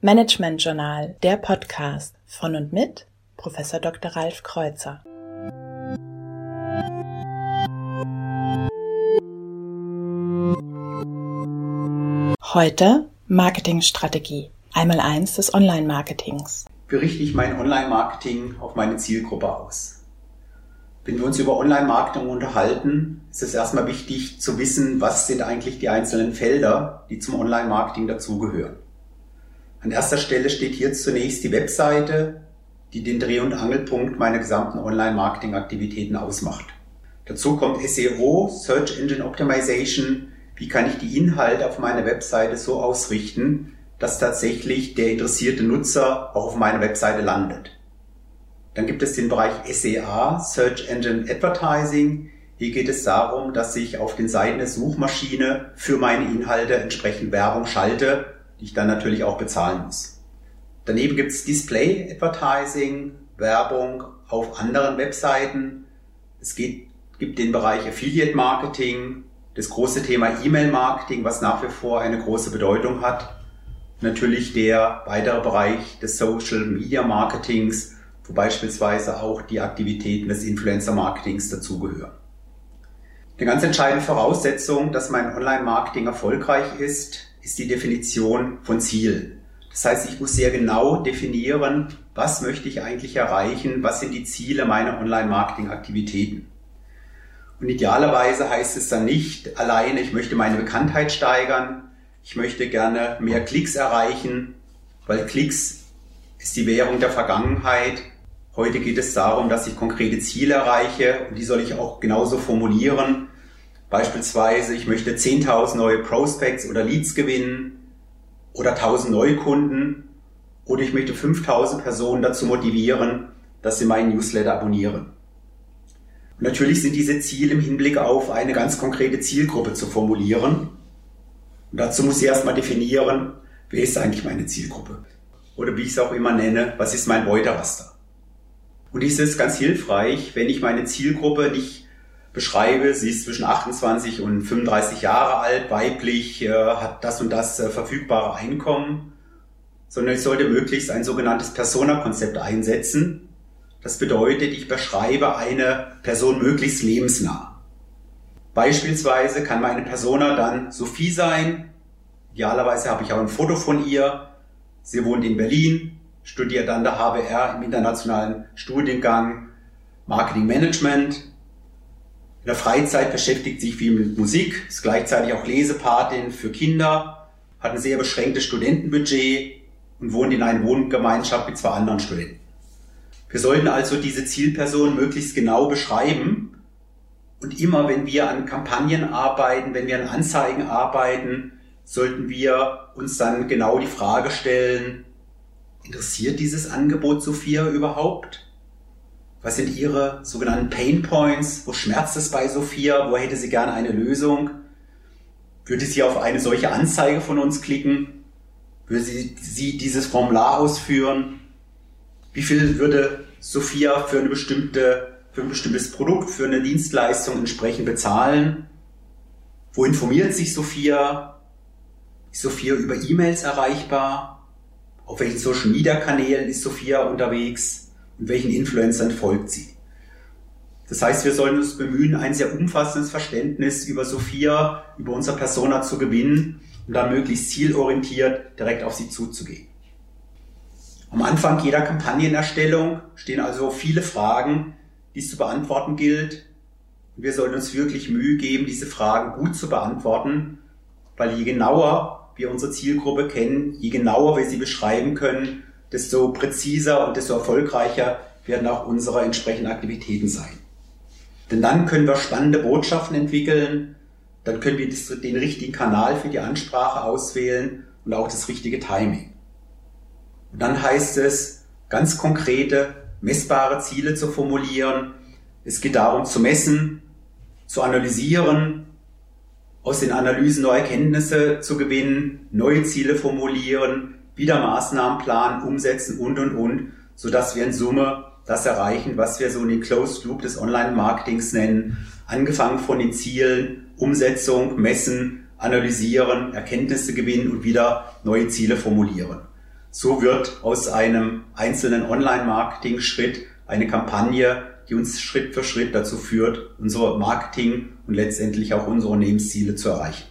Management Journal, der Podcast von und mit Professor Dr. Ralf Kreuzer. Heute Marketingstrategie, einmal eins des Online-Marketings. Wie richte ich mein Online-Marketing auf meine Zielgruppe aus? Wenn wir uns über Online-Marketing unterhalten, ist es erstmal wichtig zu wissen, was sind eigentlich die einzelnen Felder, die zum Online-Marketing dazugehören. An erster Stelle steht hier zunächst die Webseite, die den Dreh- und Angelpunkt meiner gesamten Online-Marketing-Aktivitäten ausmacht. Dazu kommt SEO, Search Engine Optimization. Wie kann ich die Inhalte auf meiner Webseite so ausrichten, dass tatsächlich der interessierte Nutzer auch auf meiner Webseite landet? Dann gibt es den Bereich SEA, Search Engine Advertising. Hier geht es darum, dass ich auf den Seiten der Suchmaschine für meine Inhalte entsprechend Werbung schalte, die ich dann natürlich auch bezahlen muss. Daneben gibt es Display Advertising, Werbung auf anderen Webseiten. Es geht, gibt den Bereich Affiliate Marketing, das große Thema E-Mail Marketing, was nach wie vor eine große Bedeutung hat. Natürlich der weitere Bereich des Social Media Marketings, wo beispielsweise auch die Aktivitäten des Influencer-Marketings dazugehören. Eine ganz entscheidende Voraussetzung, dass mein Online-Marketing erfolgreich ist, ist die Definition von Zielen. Das heißt, ich muss sehr genau definieren, was möchte ich eigentlich erreichen, was sind die Ziele meiner Online-Marketing-Aktivitäten. Und idealerweise heißt es dann nicht alleine, ich möchte meine Bekanntheit steigern, ich möchte gerne mehr Klicks erreichen, weil Klicks ist die Währung der Vergangenheit Heute geht es darum, dass ich konkrete Ziele erreiche und die soll ich auch genauso formulieren. Beispielsweise, ich möchte 10.000 neue Prospects oder Leads gewinnen oder 1.000 Neukunden oder ich möchte 5.000 Personen dazu motivieren, dass sie meinen Newsletter abonnieren. Und natürlich sind diese Ziele im Hinblick auf eine ganz konkrete Zielgruppe zu formulieren. Und dazu muss ich erstmal definieren, wer ist eigentlich meine Zielgruppe? Oder wie ich es auch immer nenne, was ist mein Beuteraster? Und dies ist ganz hilfreich, wenn ich meine Zielgruppe nicht beschreibe, sie ist zwischen 28 und 35 Jahre alt, weiblich, äh, hat das und das äh, verfügbare Einkommen, sondern ich sollte möglichst ein sogenanntes Persona-Konzept einsetzen. Das bedeutet, ich beschreibe eine Person möglichst lebensnah. Beispielsweise kann meine Persona dann Sophie sein. Idealerweise habe ich auch ein Foto von ihr. Sie wohnt in Berlin, studiert an der HBR im internationalen Studiengang Marketing Management. In der Freizeit beschäftigt sich viel mit Musik, ist gleichzeitig auch Lesepatin für Kinder, hat ein sehr beschränktes Studentenbudget und wohnt in einer Wohngemeinschaft mit zwei anderen Studenten. Wir sollten also diese Zielperson möglichst genau beschreiben und immer, wenn wir an Kampagnen arbeiten, wenn wir an Anzeigen arbeiten, sollten wir uns dann genau die Frage stellen, Interessiert dieses Angebot Sophia überhaupt? Was sind ihre sogenannten Pain Points? Wo schmerzt es bei Sophia? Wo hätte sie gerne eine Lösung? Würde sie auf eine solche Anzeige von uns klicken? Würde sie, sie dieses Formular ausführen? Wie viel würde Sophia für eine bestimmte, für ein bestimmtes Produkt, für eine Dienstleistung entsprechend bezahlen? Wo informiert sich Sophia? Ist Sophia über E-Mails erreichbar? Auf welchen Social Media Kanälen ist Sophia unterwegs und welchen Influencern folgt sie? Das heißt, wir sollen uns bemühen, ein sehr umfassendes Verständnis über Sophia, über unser Persona zu gewinnen und dann möglichst zielorientiert direkt auf sie zuzugehen. Am Anfang jeder Kampagnenerstellung stehen also viele Fragen, die es zu beantworten gilt. Und wir sollten uns wirklich Mühe geben, diese Fragen gut zu beantworten, weil je genauer wir unsere Zielgruppe kennen, je genauer wir sie beschreiben können, desto präziser und desto erfolgreicher werden auch unsere entsprechenden Aktivitäten sein. Denn dann können wir spannende Botschaften entwickeln, dann können wir den richtigen Kanal für die Ansprache auswählen und auch das richtige Timing. Und dann heißt es, ganz konkrete, messbare Ziele zu formulieren. Es geht darum zu messen, zu analysieren, aus den Analysen neue Erkenntnisse zu gewinnen, neue Ziele formulieren, wieder Maßnahmen planen, umsetzen und, und, und, sodass wir in Summe das erreichen, was wir so in den Closed Loop des Online-Marketings nennen, angefangen von den Zielen, Umsetzung, Messen, Analysieren, Erkenntnisse gewinnen und wieder neue Ziele formulieren. So wird aus einem einzelnen Online-Marketing-Schritt eine Kampagne, die uns Schritt für Schritt dazu führt, unser Marketing und letztendlich auch unsere Unternehmensziele zu erreichen.